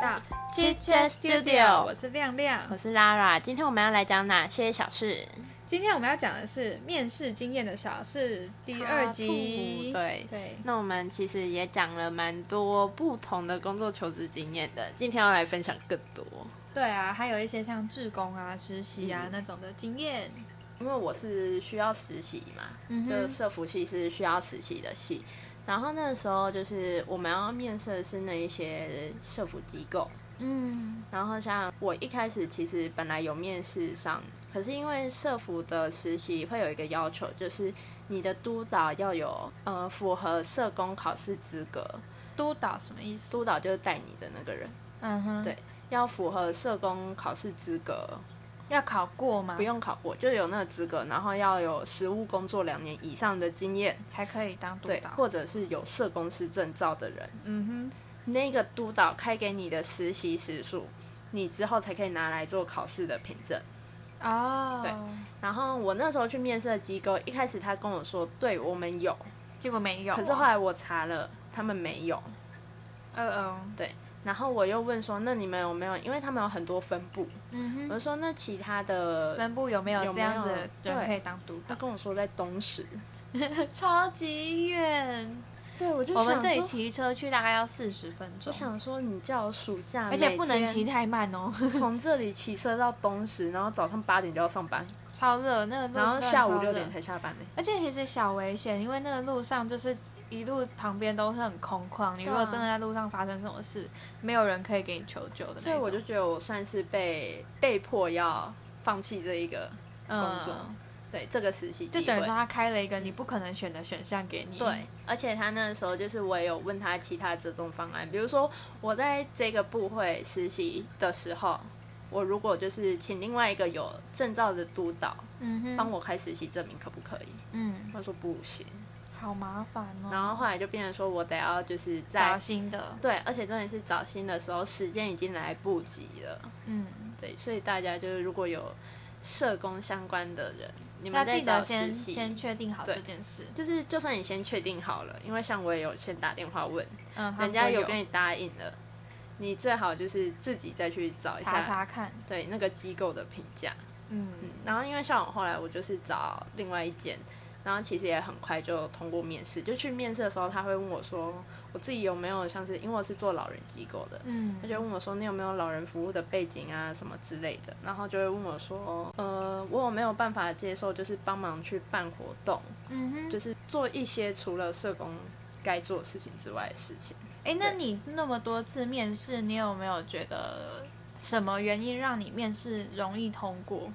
到 Chit Chat Studio 我是亮亮。我是 Lara，今天我们要来讲哪些小事？今天我们要讲的是面试经验的小事第二集。对对，那我们其实也讲了蛮多不同的工作求职经验的，今天要来分享更多。对啊，还有一些像志工啊、实习啊、那种的经验。因为我是需要实习嘛，就社服系是需要实习的系，然后那个时候就是我们要面试的是那一些社服机构，嗯。然后像我一开始其实本来有面试上，可是因为社服的实习会有一个要求，就是你的督导要有呃符合社工考试资格，督导什么意思？督导就是带你的那个人，嗯哼，对要符合社工考试资格，要考过吗？不用考过就有那个资格，然后要有实务工作两年以上的经验，才可以当督导，。对或者是有社工师证照的人，嗯哼那个督导开给你的实习时数，你之后才可以拿来做考试的凭证。哦，对然后我那时候去面试的机构，一开始他跟我说，对我们有，结果没有啊。可是后来我查了，他们没有。嗯嗯然后我又问说，那你们有没有？因为他们有很多分部，嗯我就说那其他的，，分部有没有有这样子对可以当督导？他跟我说在东石。超级远，对，我就我们这里骑车去大概要四十分钟。我，想说你叫我暑假，而且不能每骑太慢哦，从这里骑车到东石，然后早上八点就要上班，超热，那个路然后下午六点才下班呢。而且其实小危险，因为那个路上就是一路旁边都是很空旷，你如果真的在路上发生什么事，没有人可以给你求救的。所以我就觉得我算是被被迫要放弃这一个工作，嗯，对这个实习就等于说他开了一个你不可能选的选项给你。对，而且他那时候就是我也有问他其他折中方案，比如说我在这个部会实习的时候，我如果就是请另外一个有证照的督导嗯哼，帮我开实习证明，可不可以？嗯，他说不行，好麻烦哦。然后后来就变成说我得要就是在找在新的，对，而且重点是找新的时候时间已经来不及了，嗯，对，所以大家就是如果有社工相关的人，你们记得先先确定好这件事。就是就算你先确定好了，因为像我也有先打电话问。嗯，人家有有跟你答应了，你最好就是自己再去找一下，查查看。对那个机构的评价。嗯嗯，然后因为像我后来我就是找另外一间，然后其实也很快就通过面试。就去面试的时候，他会问我说，我自己有没有像是因为我是做老人机构的。嗯他就问我说：“你有没有老人服务的背景啊，什么之类的？”然后就会问我说：“呃，我有没有办法接受，就是帮忙去办活动，嗯哼，就是做一些除了社工该做的事情之外的事情？”哎，那你那么多次面试，你有没有觉得什么原因让你面试容易通过？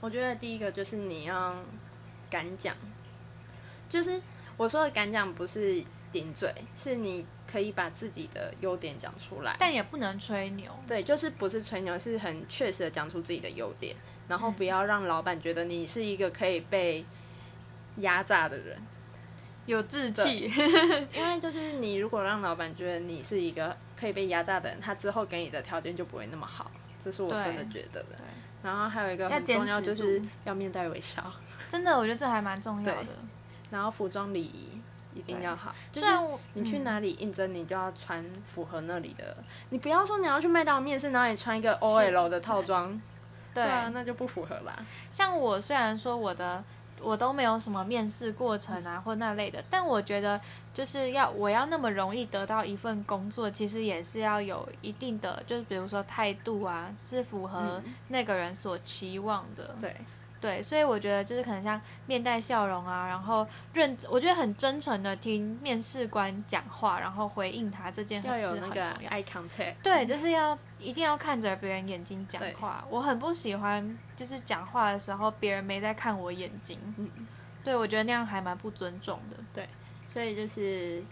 我觉得第一个就是你要敢讲，就是我说的敢讲不是顶嘴，是你可以把自己的优点讲出来。但也不能吹牛。对，就是不是吹牛，是很确实的讲出自己的优点，然后不嗯要让老板觉得你是一个可以被压榨的人。有志气，因为就是你如果让老板觉得你是一个可以被压榨的人，他之后给你的条件就不会那么好，这是我真的觉得的。然后还有一个很重要，就是要面带微笑，真的，我觉得这还蛮重要的。然后服装礼仪一定要好。就是你去嗯哪里应征，你就要穿符合那里的。你不要说你要去麦当劳面试，然后你穿一个 OL 的套装，对啊，那就不符合啦。像我虽然说我的我都没有什么面试过程啊或那类的，但我觉得就是要我要那么容易得到一份工作，其实也是要有一定的，就是比如说态度啊，是符合那个人所期望的。对，对，所以我觉得就是可能像面带笑容啊，然后认，我觉得很真诚的听面试官讲话，然后回应他这件要很是有那个很重要。eye contact。对，就是要一定要看着别人眼睛讲对话。我很不喜欢就是讲话的时候别人没在看我眼睛。嗯对，我觉得那样还蛮不尊重的。对所以就是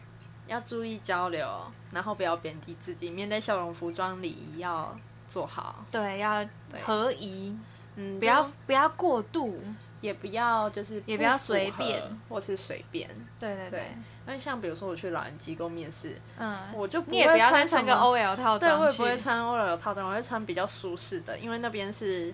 要注意交流，然后不要贬低自己，面带笑容，服装礼仪要做好。对，要合宜，嗯，不要不要过度。也不要就是也不要随便，或是随便。对对对，那像比如说我去老人机构面试，嗯，我就不你也不要穿再穿个 OL 套，装对。我也不会穿 OL 套装，我会穿比较舒适的，因为那边是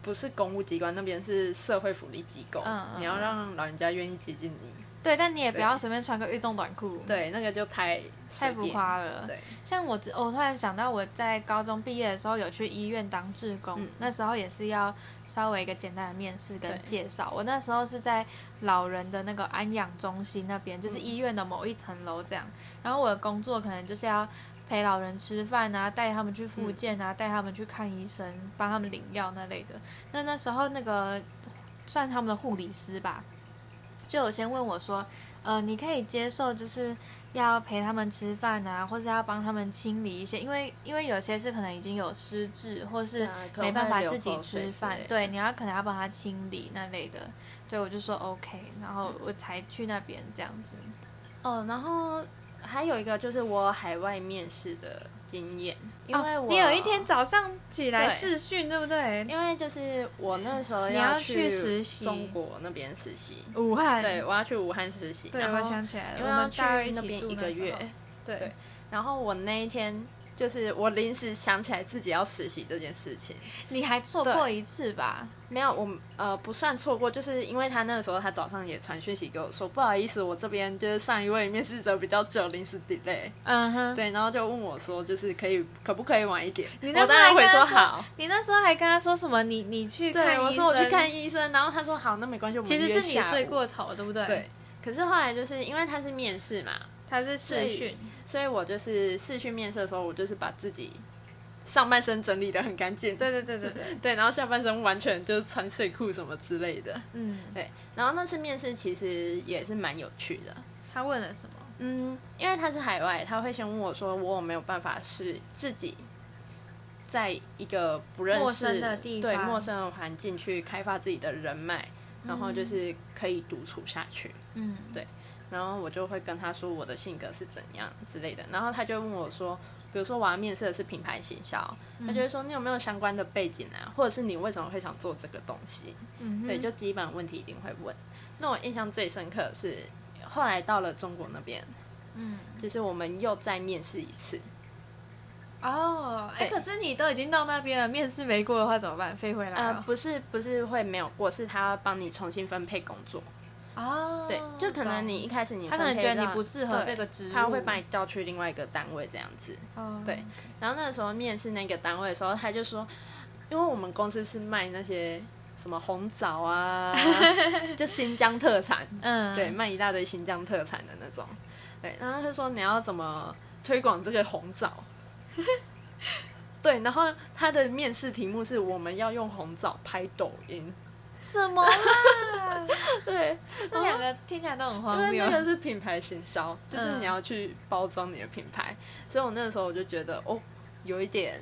不是公务机关，那边是社会福利机构，你要让老人家愿意接近你。对，但你也不要随便穿个运动短裤，对，那个就太太浮。夸了。对，像我只，我突然想到，我在高中毕业的时候有去医院当志工，嗯那时候也是要稍微一个简单的面试跟介绍。我那时候是在老人的那个安养中心那边，就是嗯医院的某一层楼这样。然后我的工作可能就是要陪老人吃饭啊，带他们去复健啊，带他们去看医生，帮他们领药那类的。那那时候那个算他们的护理师吧，就有先问我说，呃，你可以接受就是要陪他们吃饭啊，或是要帮他们清理一些，因为因为有些是可能已经有失智，或是没办法自己吃饭对，你要可能要帮他清理那类的，对我就说 OK，然后我才去那边这样子。哦，然后还有一个就是我海外面试的经验，因为我、哦、你有一天早上起来试训，对不对？因为就是我那时候你要去去实习。中国那边实习，武汉，对，我要去武汉实习，对，我想起来了，因为要去那边一个月，对。对然后我那一天就是我临时想起来自己要实习这件事情，你还错过一次吧？没有我呃不算错过，就是因为他那个时候他早上也传讯息给我说，不好意思，我这边就是上一位面试者比较久，临时 delay，嗯哼，对，然后就问我说，就是可以可不可以晚一点？你那时候我当然会还说说好。你那时候还跟他说什么？你你去看医对，生？我说我去看医生，然后他说好，那没关系，我们其实是你睡。过头，对不对？对，，可是后来就是因为他是面试嘛，他是试训，所以我就是试训面试的时候，我就是把自己上半身整理的很干净，对对对对对，对，然后下半身完全就是穿睡裤什么之类的，嗯，对。然后那次面试其实也是蛮有趣的，他问了什么？嗯，因为他是海外，他会先问我说我有没有办法是自己在一个不认识陌生的地方对陌生的环境去开发自己的人脉，然后就是可以独处下去。嗯，对然后我就会跟他说我的性格是怎样之类的，然后他就问我说，比如说我要面试的是品牌行销，他就会说你有没有相关的背景啊，或者是你为什么会想做这个东西？嗯对，就基本问题一定会问。那我印象最深刻的是后来到了中国那边，嗯，就是我们又再面试一次，哦，哎，对可是你都已经到那边了，面试没过的话怎么办？飞回来呃，不是不是会没有过，是他帮你重新分配工作。哦，对，就可能你一开始你他可能觉得你不适合这个职务，他会把你调去另外一个单位这样子。哦，对然后那个时候面试那个单位的时候，他就说，因为我们公司是卖那些什么红枣啊，就新疆特产，嗯，对，，卖一大堆新疆特产的那种。对，然后他说你要怎么推广这个红枣？对，然后他的面试题目是我们要用红枣拍抖音。什么啦？对，这两个听起来都很荒谬为那。个是品牌行销，就是嗯你要去包装你的品牌，所以我那个时候我就觉得哦，有一点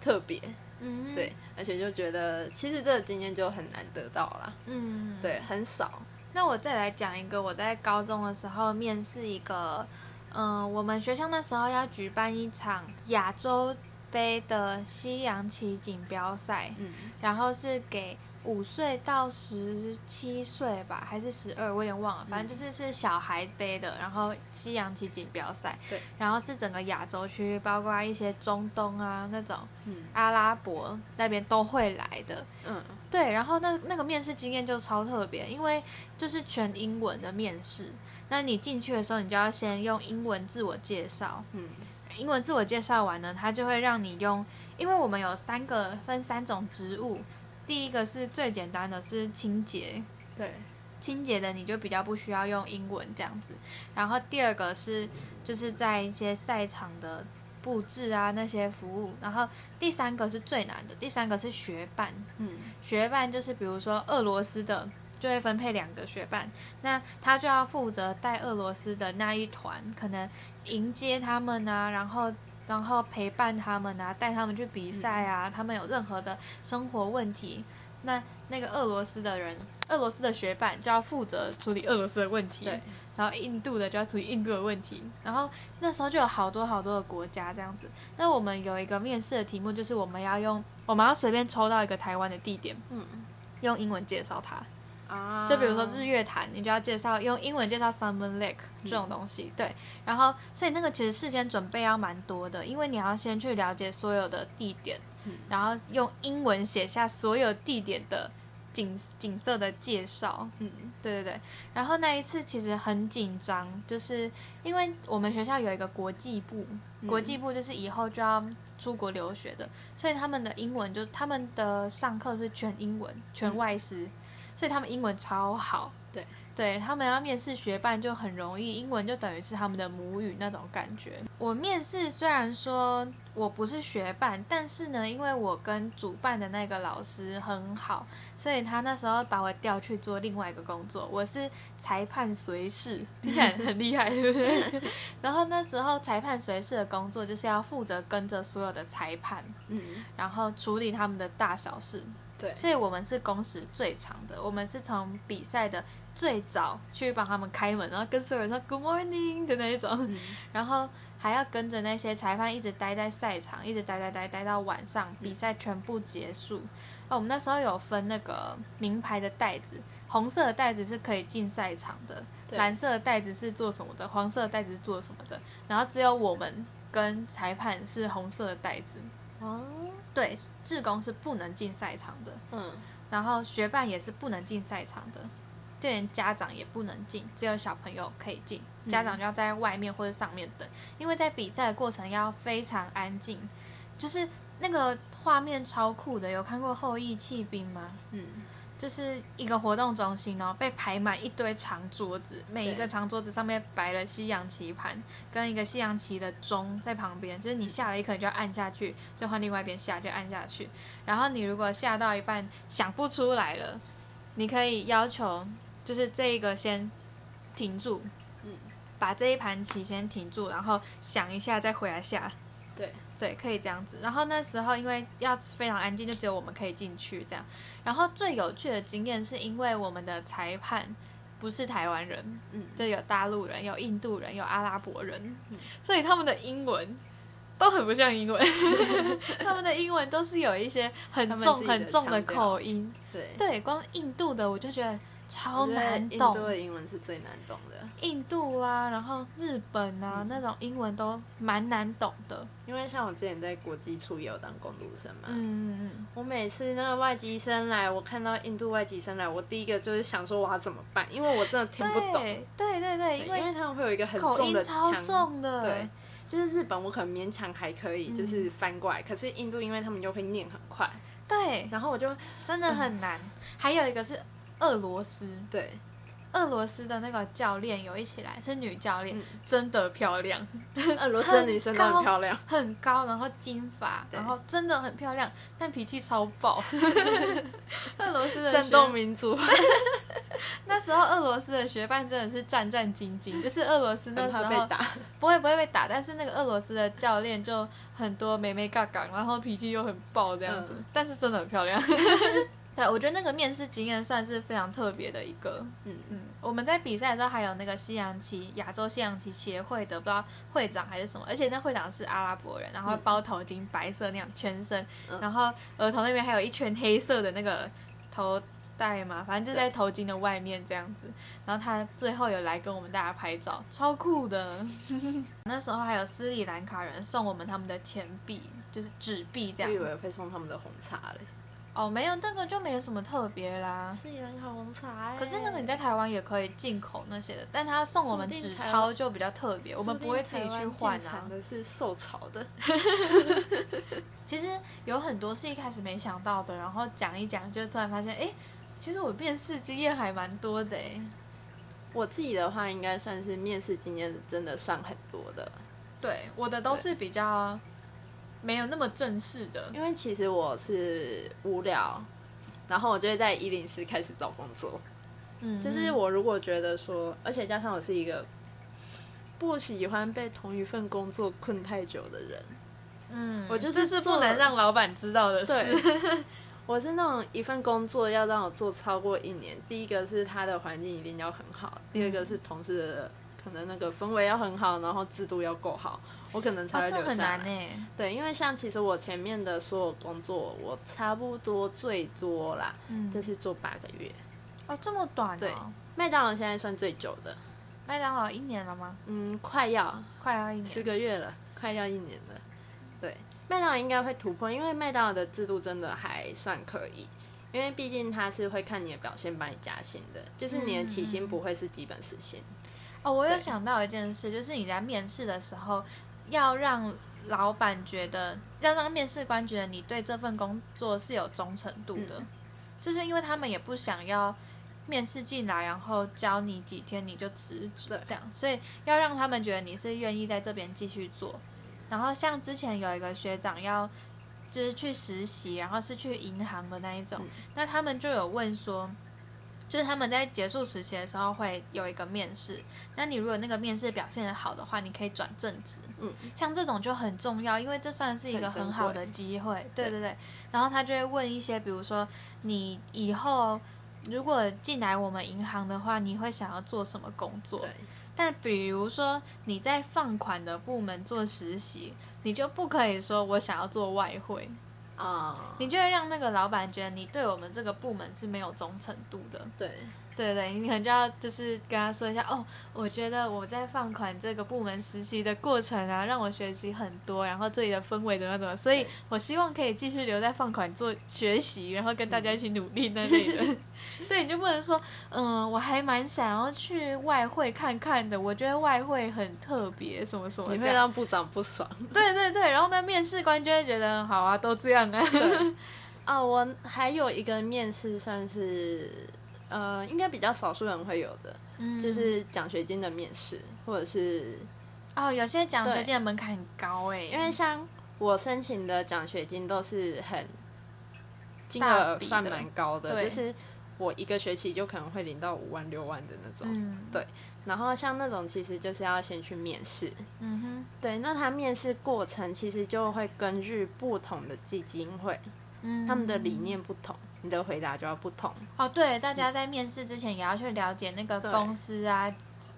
特别，嗯，对，而且就觉得其实这个经验就很难得到啦，嗯，。对，很少，那我再来讲一个，我在高中的时候面试一个，嗯、我们学校那时候要举办一场亚洲杯的西洋棋锦标赛，嗯然后是给五岁到十七岁吧，还是十二，我有点忘了，反正就是是小孩杯的，然后西洋棋锦标赛，对，然后是整个亚洲区，包括一些中东啊那种嗯。阿拉伯那边都会来的，嗯。对，然后那那个面试经验就超特别，因为就是全英文的面试。那你进去的时候，你就要先用英文自我介绍。嗯。英文自我介绍完呢，他就会让你用，因为我们有三个分三种职务，第一个是最简单的是清洁，对，清洁的你就比较不需要用英文这样子。然后第二个是就是在一些赛场的布置啊那些服务，然后第三个是最难的，第三个是学伴。嗯学伴就是比如说俄罗斯的，就会分配两个学伴，那他就要负责带俄罗斯的那一团，可能迎接他们啊，然后然后陪伴他们啊，带他们去比赛啊，他们有任何的生活问题，那那个俄罗斯的人，俄罗斯的学伴就要负责处理俄罗斯的问题，对，然后印度的就要处理印度的问题，然后那时候就有好多好多的国家这样子。那我们有一个面试的题目，就是我们要用，我们要随便抽到一个台湾的地点，嗯。用英文介绍它。啊，就比如说日月潭，你就要介绍用英文介绍 Salmon Lake 这种东西，对。然后，所以那个其实事先准备要蛮多的，因为你要先去了解所有的地点，然后用英文写下所有地点的景景色的介绍。嗯，对对对。然后那一次其实很紧张，就是因为我们学校有一个国际部，国际部就是以后就要出国留学的，所以他们的英文就他们的上课是全英文，全外师，所以他们英文超好。对。对他们要面试学伴就很容易，英文就等于是他们的母语那种感觉。我面试虽然说我不是学伴，但是呢，因为我跟主办的那个老师很好，所以他那时候把我调去做另外一个工作，我是裁判随侍，听起来很厉害，对不对？然后那时候裁判随侍的工作就是要负责跟着所有的裁判，嗯，然后处理他们的大小事。对，所以我们是工时最长的，我们是从比赛的。最早去帮他们开门，然后跟所有人说 Good morning 的那一种，然后还要跟着那些裁判一直待在赛场，一直待待待待到晚上比赛全部结束。哦，我们那时候有分那个名牌的袋子，红色的袋子是可以进赛场的，蓝色的袋子是做什么的，黄色的袋子是做什么的。然后只有我们跟裁判是红色的袋子。哦，对，志工是不能进赛场的。嗯，然后学伴也是不能进赛场的。就连家长也不能进，只有小朋友可以进。家长就要在外面或者上面等，因为在比赛的过程要非常安静，就是那个画面超酷的。有看过后羿弃兵吗？嗯，就是一个活动中心哦，被排满一堆长桌子，每一个长桌子上面摆了西洋棋盘跟一个西洋棋的钟在旁边，就是你下了一颗就要按下去，就换另外一边下就按下去。然后你如果下到一半想不出来了，你可以要求。就是这一个先停住，嗯，把这一盘棋先停住，然后想一下再回来下。对对，可以这样子。然后那时候因为要非常安静，就只有我们可以进去这样。然后最有趣的经验是因为我们的裁判不是台湾人，嗯，就有大陆人、有印度人、有阿拉伯人，所以他们的英文都很不像英文，他们的英文都是有一些很重很重的口音。对对，光印度的我就觉得。超难懂，印度的英文是最难懂的。印度啊，然后日本啊，那种英文都蛮难懂的。因为像我之前在国际处也有当工读生嘛，嗯嗯嗯，我每次那个外籍生来，我看到印度外籍生来，我第一个就是想说我要怎么办，因为我真的听不懂。对对对，因为他们会有一个很重的腔，对，就是日本我可能勉强还可以，就是翻过来，可是印度因为他们又会念很快，对，然后我就真的很难。还有一个是。俄罗斯对，俄罗斯的那个教练有一起来，是女教练，真的漂亮。俄罗斯的女生都很漂亮，很高，然后金发，然后真的很漂亮，但脾气超爆。俄罗斯的战斗民族。那时候俄罗斯的学伴真的是战战兢兢，就是俄罗斯那时候被打，不会不会被打，但是那个俄罗斯的教练就很多美眉嘎嘎，然后脾气又很爆这样子，但是真的很漂亮。对，我觉得那个面试经验算是非常特别的一个。嗯嗯，我们在比赛的时候还有那个西洋棋亚洲西洋棋协会的不知道会长还是什么，而且那会长是阿拉伯人，然后包头巾白色那样全身，然后额头那边还有一圈黑色的那个头带嘛，反正就在头巾的外面这样子。然后他最后有来跟我们大家拍照，超酷的。那时候还有斯里兰卡人送我们他们的钱币，就是纸币这样。我以为会送他们的红茶嘞。哦，没有，这个就没有什么特别啦。斯里兰卡红茶，可是那个你在台湾也可以进口那些的，但他送我们纸钞就比较特别，我们不会自己去换啊。的是受潮的。其实有很多是一开始没想到的，然后讲一讲，就突然发现，哎，其实我面试经验还蛮多的哎。我自己的话，应该算是面试经验真的算很多的。对，我的都是比较。没有那么正式的，因为其实我是无聊，然后我就会在一零四开始找工作。嗯，就是我如果觉得说，而且加上我是一个不喜欢被同一份工作困太久的人，嗯，我就是是不能让老板知道的事。我是那种一份工作要让我做超过一年，第一个是他的环境一定要很好，第二个是同事的可能那个氛围要很好，然后制度要够好。我可能才会留下来。对，因为像其实我前面的所有工作，我差不多最多啦，就是做八个月。哦，这么短？对，麦当劳现在算最久的。麦当劳一年了吗？嗯，快要，快要一年，十个月了，快要一年了。对，麦当劳应该会突破，因为麦当劳的制度真的还算可以，因为毕竟他是会看你的表现帮你加薪的，就是你的起薪不会是基本时薪。哦，我有想到一件事，就是你在面试的时候，要让老板觉得，要让面试官觉得你对这份工作是有忠诚度的，嗯就是因为他们也不想要面试进来，然后教你几天你就辞职对这样，所以要让他们觉得你是愿意在这边继续做。然后像之前有一个学长要就是去实习，然后是去银行的那一种，嗯那他们就有问说。就是他们在结束实习的时候会有一个面试，那你如果那个面试表现的好的话，你可以转正职。嗯，像这种就很重要，因为这算是一个很好的机会。对对对对，然后他就会问一些，比如说你以后如果进来我们银行的话，你会想要做什么工作？对，但比如说你在放款的部门做实习，你就不可以说我想要做外汇，啊、你就会让那个老板觉得你对我们这个部门是没有忠诚度的。对，对对，你可能就要就是跟他说一下哦，我觉得我在放款这个部门实习的过程啊，让我学习很多，然后这里的氛围怎么怎么，所以我希望可以继续留在放款做学习，然后跟大家一起努力那类的。对，你就不能说，嗯，我还蛮想要去外汇看看的，我觉得外汇很特别，什么什么你会。让部长不爽。对对对，然后呢，面试官就会觉得好啊，都这样啊。啊，我还有一个面试算是，呃，应该比较少数人会有的，嗯。就是奖学金的面试，或者是哦，有些奖学金的门槛很高哎，因为像我申请的奖学金都是很金额算蛮高的，对。就是我一个学期就可能会领到五万六万的那种。嗯。然后像那种其实就是要先去面试，嗯哼。对，那他面试过程其实就会根据不同的基金会，嗯，他们的理念不同，你的回答就要不同。哦，对，大家在面试之前也要去了解那个公司啊，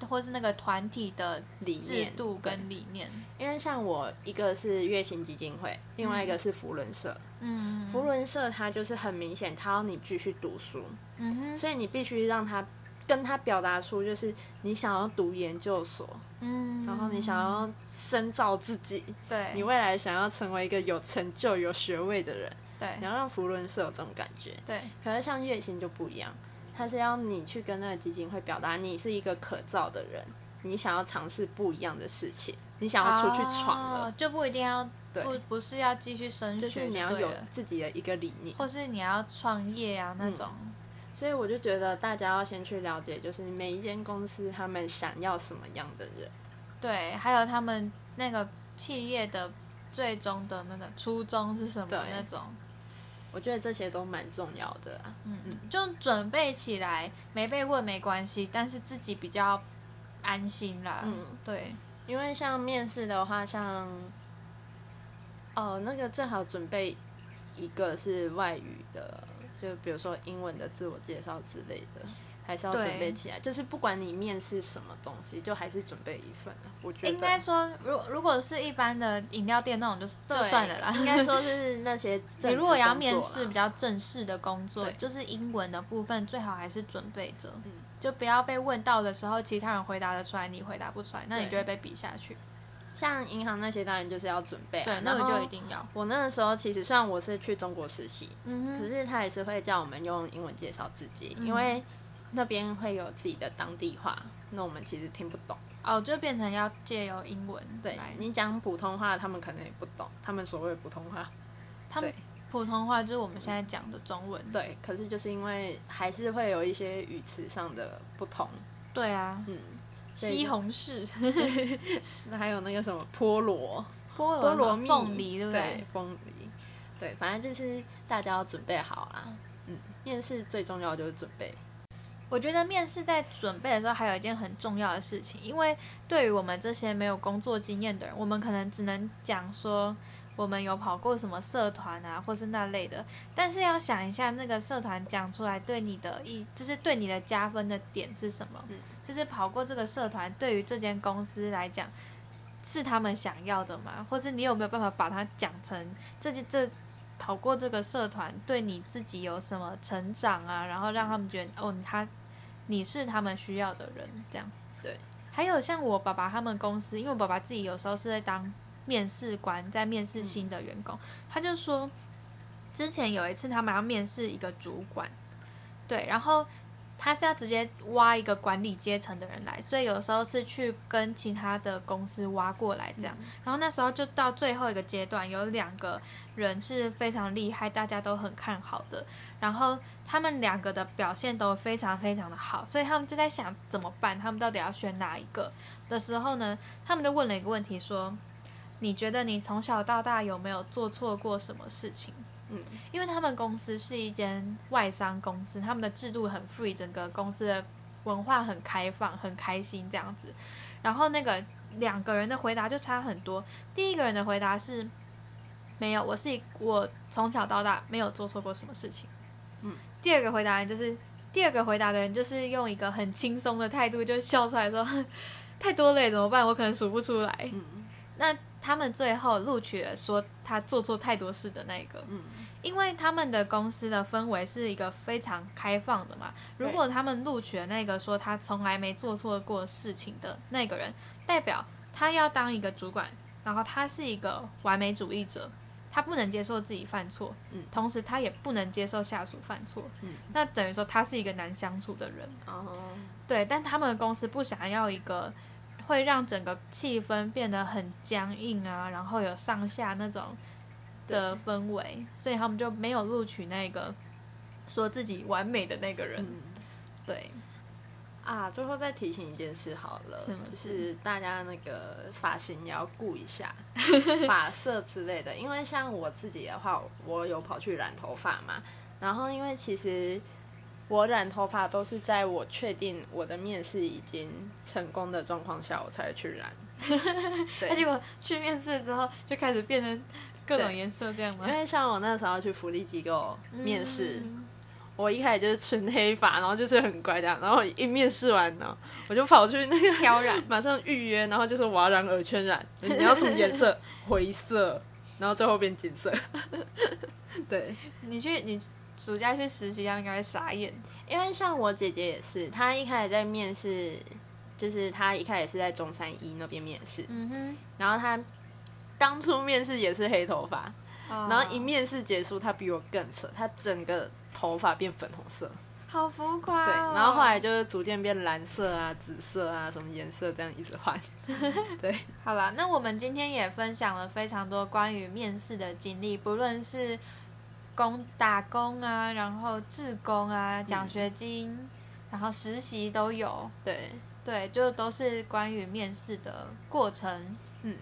或是那个团体的制理念度跟理念。因为像我一个是月薪基金会，另外一个是福伦社。嗯。福伦社它就是很明显，它要你继续读书，嗯哼。所以你必须让他跟他表达出，就是你想要读研究所，嗯，然后你想要深造自己，对。你未来想要成为一个有成就、有学位的人，对你要让福伦社有这种感觉。对可是像月薪就不一样，它是要你去跟那个基金会表达你是一个可造的人，你想要尝试不一样的事情，你想要出去闯了，哦就不一定要对不不是要继续升学就是你要有自己的一个理念。或是你要创业啊那种。所以我就觉得大家要先去了解，就是每一间公司他们想要什么样的人。对，还有他们那个企业的最终的那个初衷是什么对那种。我觉得这些都蛮重要的啊。嗯，就准备起来，没被问没关系，但是自己比较安心啦。嗯，对，因为像面试的话，像哦，那个最好准备一个是外语的，就比如说英文的自我介绍之类的，还是要准备起来。就是不管你面试什么东西，就还是准备一份啊。我觉得应该说，如如果是一般的饮料店那种就，就对算了啦。应该说是 那些你如果要面试比较正式的工作，就是英文的部分，最好还是准备着，嗯就不要被问到的时候，其他人回答得出来，你回答不出来，那你就会被比下去。像银行那些当然就是要准备、啊，对，那个就一定要。我那个时候其实虽然我是去中国实习，嗯可是他也是会叫我们用英文介绍自己，嗯因为那边会有自己的当地话，那我们其实听不懂。哦，就变成要借由英文对。你讲普通话，他们可能也不懂，他们所谓的普通话。他们普通话就是我们现在讲的中文。对，可是就是因为还是会有一些语词上的不同，对啊，嗯，西红柿、那 还有那个什么菠萝、菠菠萝蜜、凤梨，对不对对？？凤梨，对，反正就是大家要准备好啦。嗯，面试最重要的就是准备。我觉得面试在准备的时候还有一件很重要的事情，因为对于我们这些没有工作经验的人，我们可能只能讲说我们有跑过什么社团啊，或是那类的，但是要想一下那个社团讲出来对你的意，就是对你的加分的点是什么？嗯就是跑过这个社团对于这间公司来讲是他们想要的吗？或是你有没有办法把它讲成这这这？跑过这个社团，对你自己有什么成长啊？然后让他们觉得，哦，他你是他们需要的人，这样。对。还有像我爸爸他们公司，因为我爸爸自己有时候是在当面试官在面试新的员工，他就说，之前有一次他们要面试一个主管，对，然后他是要直接挖一个管理阶层的人来，所以有时候是去跟其他的公司挖过来这样，然后那时候就到最后一个阶段，有两个人是非常厉害，大家都很看好的，然后。他们两个的表现都非常非常的好，所以他们就在想怎么办，他们到底要选哪一个的时候呢？他们就问了一个问题，说：“你觉得你从小到大有没有做错过什么事情？”嗯，因为他们公司是一间外商公司，他们的制度很 free，整个公司的文化很开放，很开心这样子。然后那个两个人的回答就差很多。第一个人的回答是：“没有，我是我从小到大没有做错过什么事情。”嗯。第二个回答人就是，第二个回答的人就是用一个很轻松的态度就笑出来说：“ 太多了，怎么办？我可能数不出来。”嗯那他们最后录取了说他做错太多事的那个，因为他们的公司的氛围是一个非常开放的嘛。如果他们录取了那个说他从来没做错过事情的那个人，代表他要当一个主管，然后他是一个完美主义者。他不能接受自己犯错，嗯，同时他也不能接受下属犯错，嗯，那等于说他是一个难相处的人，哦，对，但他们的公司不想要一个会让整个气氛变得很僵硬啊，然后有上下那种的氛围，所以他们就没有录取那个说自己完美的那个人，对。啊，最后再提醒一件事好了，就是大家那个发型也要顾一下，发色之类的。因为像我自己的话，我有跑去染头发嘛。然后，因为其实我染头发都是在我确定我的面试已经成功的状况下，我才去染。对，结果去面试之后就开始变成各种颜色这样吗？因为像我那时候去福利机构面试。我一开始就是纯黑发，然后就是很乖这样，然后一面试完呢，我就跑去那个挑染，马上预约，然后就说我要染耳圈染，你要什么颜色？灰色，然后最后变金色。对，你去你暑假去实习，他应该会傻眼，因为像我姐姐也是，她一开始在面试，就是她一开始是在中山一那边面试，嗯哼，然后她当初面试也是黑头发，然后一面试结束，他比我更扯，他整个。头发变粉红色，好浮夸。对，然后后来就是逐渐变蓝色啊、紫色啊，什么颜色这样一直换。对，好了，那我们今天也分享了非常多关于面试的经历，不论是工打工啊，然后志工啊、奖学金，然后实习都有。对，对，就都是关于面试的过程。嗯，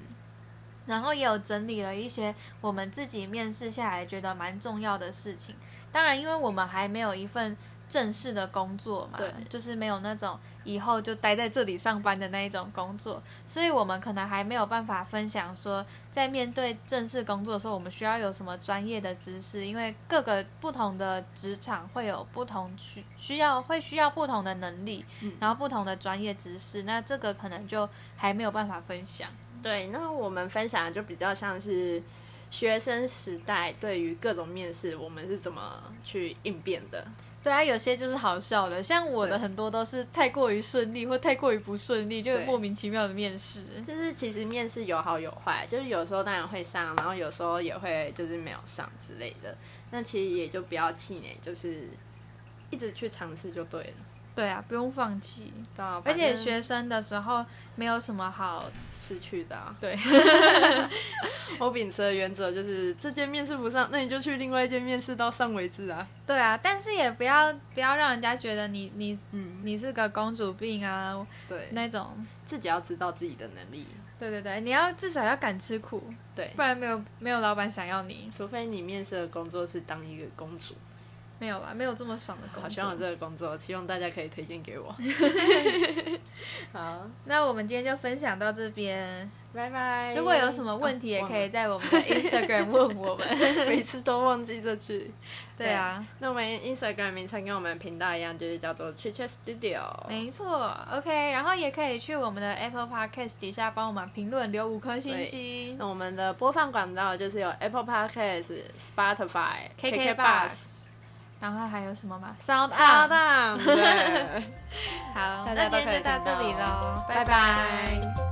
然后也有整理了一些我们自己面试下来觉得蛮重要的事情。当然，因为我们还没有一份正式的工作嘛，对，就是没有那种以后就待在这里上班的那一种工作，所以我们可能还没有办法分享说，在面对正式工作的时候，我们需要有什么专业的知识，因为各个不同的职场会有不同需需要，会需要不同的能力，然后不同的专业知识，那这个可能就还没有办法分享。对，那我们分享的就比较像是。学生时代对于各种面试，我们是怎么去应变的？对啊，有些就是好笑的，像我的很多都是太过于顺利或太过于不顺利，就莫名其妙的面试。就是其实面试有好有坏，就是有时候当然会上，然后有时候也会就是没有上之类的。那其实也就不要气馁，就是一直去尝试就对了。对啊，不用放弃。而且学生的时候没有什么好失去的。对，我秉持的原则就是，这间面试不上，那你就去另外一间面试到上为止啊。对啊，但是也不要不要让人家觉得你你嗯你是个公主病啊。对，那种自己要知道自己的能力。对对对，你要至少要敢吃苦。对，不然没有没有老板想要你，除非你面试的工作是当一个公主。没有吧，没有这么爽的工作。好，希望有这个工作，希望大家可以推荐给我。好，那我们今天就分享到这边，拜拜。如果有什么问题，也可以在我们的 Instagram 问我们。每次都忘记这句。对啊，那我们 Instagram 名称跟我们频道一样，就是叫做 c h i c h e Studio。没错，OK。然后也可以去我们的 Apple Podcast 底下帮我们评论留五颗星星。那我们的播放管道就是有 Apple Podcast、Spotify、KK Bus。然后还有什么吗？骚荡，对，好，那今天就到这里喽，拜拜。